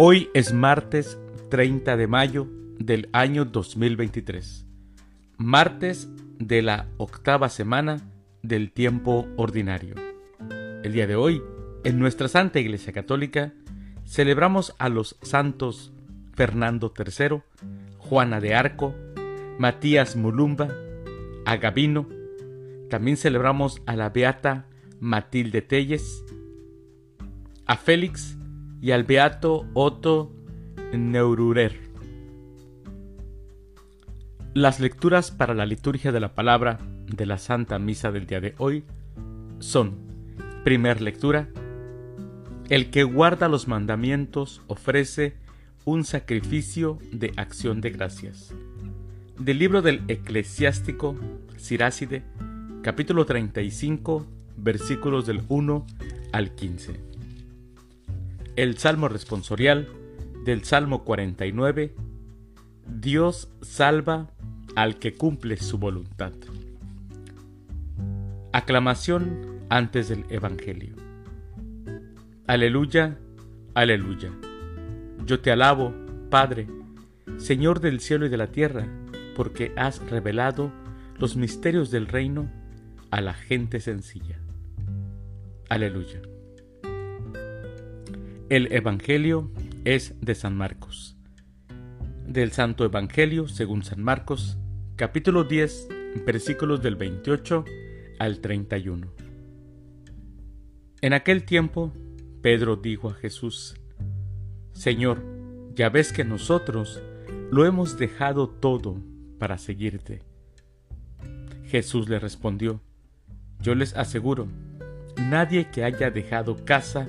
Hoy es martes 30 de mayo del año 2023, martes de la octava semana del tiempo ordinario. El día de hoy, en nuestra Santa Iglesia Católica, celebramos a los santos Fernando III, Juana de Arco, Matías Mulumba, a Gabino. También celebramos a la beata Matilde Telles, a Félix y al beato Otto Neururer. Las lecturas para la liturgia de la palabra de la Santa Misa del día de hoy son, primer lectura, el que guarda los mandamientos ofrece un sacrificio de acción de gracias. Del libro del eclesiástico Siráside, capítulo 35, versículos del 1 al 15 el Salmo responsorial del Salmo 49, Dios salva al que cumple su voluntad. Aclamación antes del Evangelio. Aleluya, aleluya. Yo te alabo, Padre, Señor del cielo y de la tierra, porque has revelado los misterios del reino a la gente sencilla. Aleluya. El Evangelio es de San Marcos. Del Santo Evangelio según San Marcos, capítulo 10, versículos del 28 al 31. En aquel tiempo, Pedro dijo a Jesús, Señor, ya ves que nosotros lo hemos dejado todo para seguirte. Jesús le respondió, Yo les aseguro, nadie que haya dejado casa,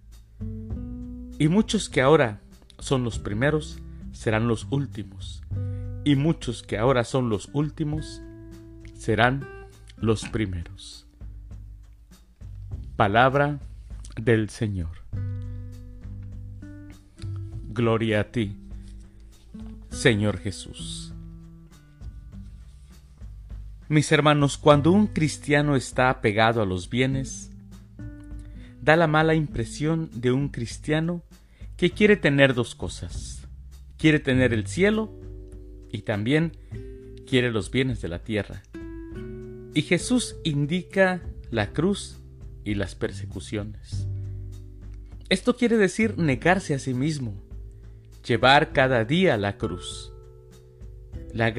Y muchos que ahora son los primeros serán los últimos, y muchos que ahora son los últimos serán los primeros. Palabra del Señor. Gloria a ti, Señor Jesús. Mis hermanos, cuando un cristiano está apegado a los bienes, da la mala impresión de un cristiano que quiere tener dos cosas. Quiere tener el cielo y también quiere los bienes de la tierra. Y Jesús indica la cruz y las persecuciones. Esto quiere decir negarse a sí mismo, llevar cada día la cruz. La,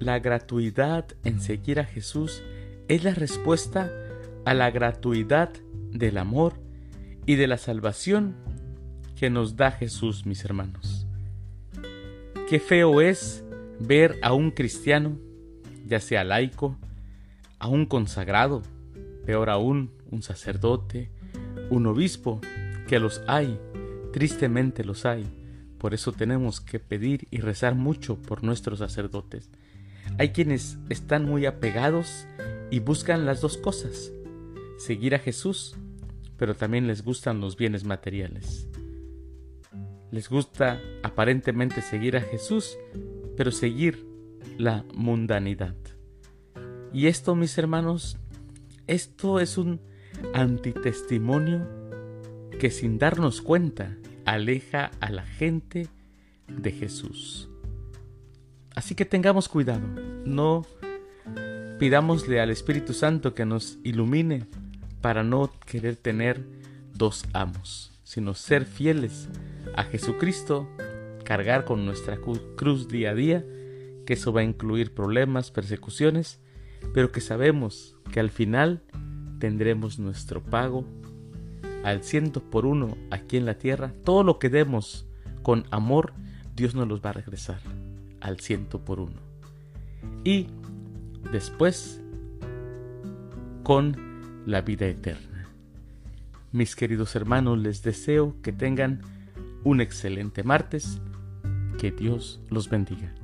la gratuidad en seguir a Jesús es la respuesta a la gratuidad del amor y de la salvación que nos da Jesús, mis hermanos. Qué feo es ver a un cristiano, ya sea laico, a un consagrado, peor aún, un sacerdote, un obispo, que los hay, tristemente los hay. Por eso tenemos que pedir y rezar mucho por nuestros sacerdotes. Hay quienes están muy apegados y buscan las dos cosas, seguir a Jesús, pero también les gustan los bienes materiales. Les gusta aparentemente seguir a Jesús, pero seguir la mundanidad. Y esto, mis hermanos, esto es un antitestimonio que sin darnos cuenta aleja a la gente de Jesús. Así que tengamos cuidado, no pidámosle al Espíritu Santo que nos ilumine para no querer tener dos amos, sino ser fieles a Jesucristo, cargar con nuestra cruz día a día, que eso va a incluir problemas, persecuciones, pero que sabemos que al final tendremos nuestro pago al ciento por uno aquí en la tierra. Todo lo que demos con amor, Dios nos los va a regresar al ciento por uno. Y después con la vida eterna. Mis queridos hermanos, les deseo que tengan un excelente martes. Que Dios los bendiga.